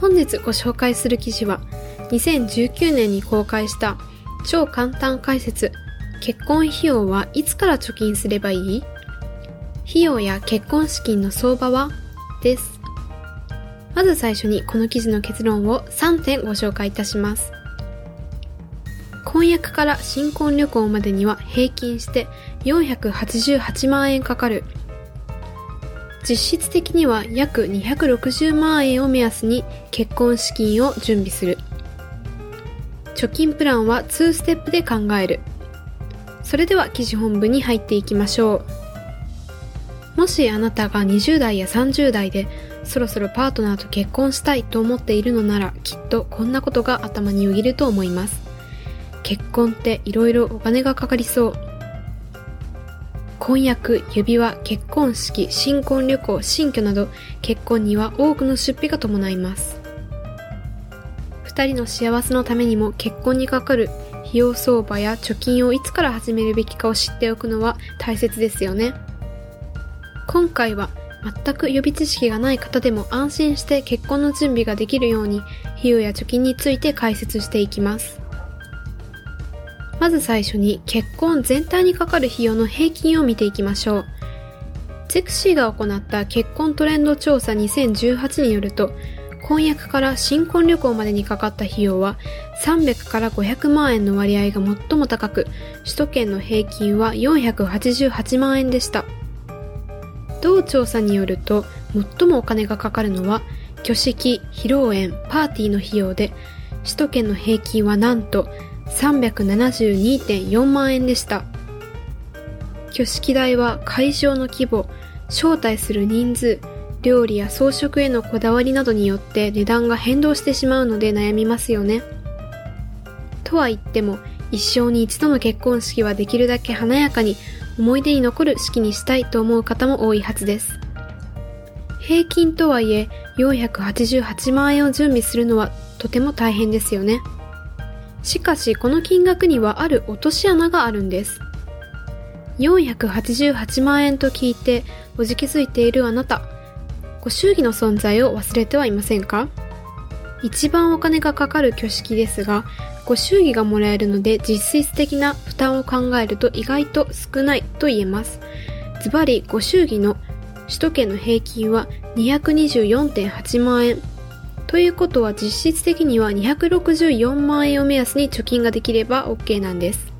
本日ご紹介する記事は2019年に公開した超簡単解説結婚費用はいつから貯金すればいい？費用や結婚資金の相場は？です。まず最初にこの記事の結論を3点ご紹介いたします。婚約から新婚旅行までには平均して488万円かかる実質的には約260万円を目安に結婚資金を準備する。貯金プランは2ステップで考える。それでは記事本文に入っていきましょう。もしあなたが20代や30代でそろそろパートナーと結婚したいと思っているのならきっとこんなことが頭によぎると思います。結婚って色々お金がかかりそう。婚約、指輪、結婚式、新婚旅行、新居など結婚には多くの出費が伴います。二人の幸せのためにも結婚にかかる費用相場や貯金をいつから始めるべきかを知っておくのは大切ですよね。今回は全く予備知識がない方でも安心して結婚の準備ができるように費用や貯金について解説していきます。まず最初に結婚全体にかかる費用の平均を見ていきましょう。ゼクシーが行った結婚トレンド調査2018によると、婚約から新婚旅行までにかかった費用は300から500万円の割合が最も高く、首都圏の平均は488万円でした。同調査によると、最もお金がかかるのは、挙式、披露宴、パーティーの費用で、首都圏の平均はなんと372.4万円でした。挙式代は会場の規模、招待する人数、料理や装飾へのこだわりなどによって値段が変動してしまうので悩みますよね。とは言っても、一生に一度の結婚式はできるだけ華やかに思い出に残る式にしたいと思う方も多いはずです。平均とはいえ488万円を準備するのはとても大変ですよね。しかしこの金額にはある落とし穴があるんです。488万円と聞いておじけづいているあなた、ご祝儀の存在を忘れてはいませんか？一番お金がかかる挙式ですが、ご祝儀がもらえるので実質的な負担を考えると意外と少ないと言えます。ズバリご祝儀の首都圏の平均は224.8万円ということは実質的には264万円を目安に貯金ができれば OK なんです。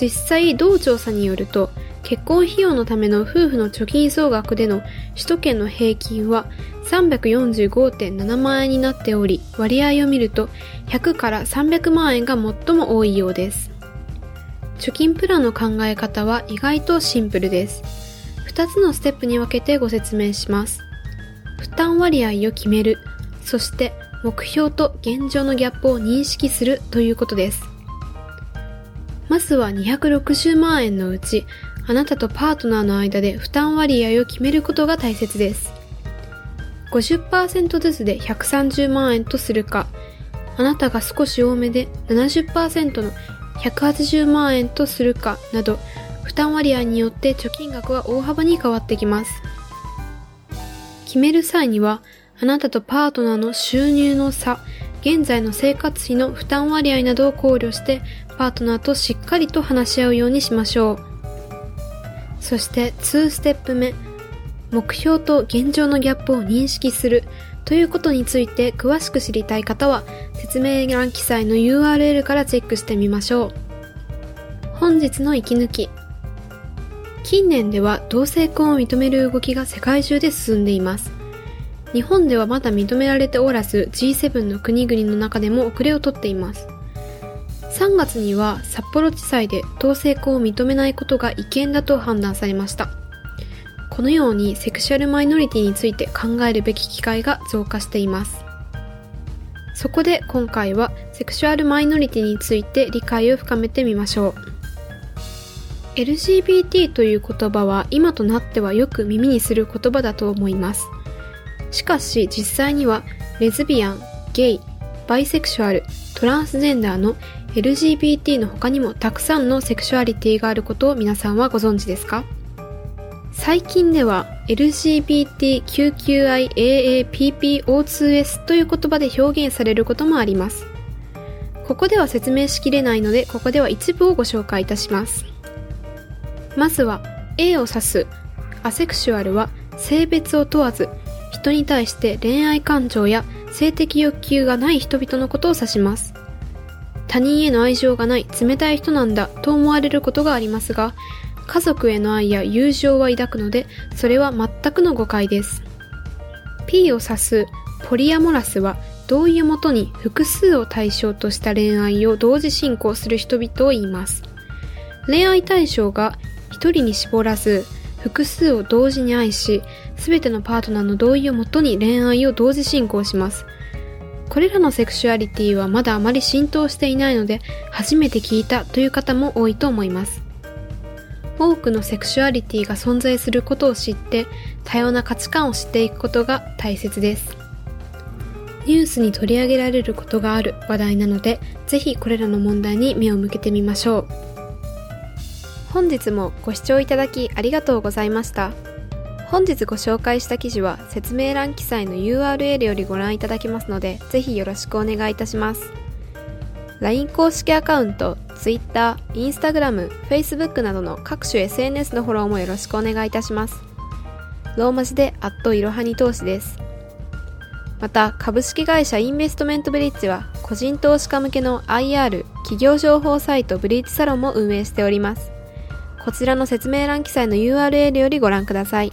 実際同調査によると結婚費用のための夫婦の貯金総額での首都圏の平均は345.7万円になっており割合を見ると100から300万円が最も多いようです。貯金プランの考え方は意外とシンプルです。2つのステップに分けてご説明します。負担割合を決めるそして目標と現状のギャップを認識するということです。まずは260万円のうち、あなたとパートナーの間で負担割合を決めることが大切です。50%ずつで130万円とするか、あなたが少し多めで70%の180万円とするかなど、負担割合によって貯金額は大幅に変わってきます。決める際には、あなたとパートナーの収入の差、現在の生活費の負担割合などを考慮して、パートナーとしっかりと話し合うようにしましょう。そして2ステップ目、目標と現状のギャップを認識するということについて詳しく知りたい方は説明欄記載の URL からチェックしてみましょう。本日の息抜き。近年では同性婚を認める動きが世界中で進んでいます。日本ではまだ認められておらず G7 の国々の中でも遅れをとっています。3月には札幌地裁で同性婚を認めないことが違憲だと判断されました。このようにセクシュアルマイノリティについて考えるべき機会が増加しています。そこで今回はセクシュアルマイノリティについて理解を深めてみましょう。LGBT という言葉は今となってはよく耳にする言葉だと思います。しかし実際にはレズビアン、ゲイ、バイセクシュアル、トランスジェンダーの LGBT の他にもたくさんのセクシュアリティがあることを皆さんはご存知ですか？最近では LGBTQQIAAPPO2S という言葉で表現されることもあります。ここでは説明しきれないので、ここでは一部をご紹介いたします。まずは A を指すアセクシュアルは性別を問わず人に対して恋愛感情や性的欲求がない人々のことを指します。他人への愛情がない冷たい人なんだと思われることがありますが、家族への愛や友情は抱くので、それは全くの誤解です。P を指すポリアモラスは同意をもとに複数を対象とした恋愛を同時進行する人々を言います。恋愛対象が一人に絞らず、複数を同時に愛し、すべてのパートナーの同意をもとに恋愛を同時進行します。これらのセクシュアリティはまだあまり浸透していないので、初めて聞いたという方も多いと思います。多くのセクシュアリティが存在することを知って多様な価値観を知っていくことが大切ですニュースに取り上げられることがある話題なのでぜひこれらの問題に目を向けてみましょう本日もご視聴いただきありがとうございました本日ご紹介した記事は説明欄記載の URL よりご覧いただけますのでぜひよろしくお願いいたします LINE 公式アカウント Twitter、Instagram、Facebook などの各種 SNS のフォローもよろしくお願いいたします。ローマ字で、アットいろはに投資です。また、株式会社インベストメントブリッジは、個人投資家向けの IR、企業情報サイトブリッジサロンも運営しております。こちらの説明欄記載の URL よりご覧ください。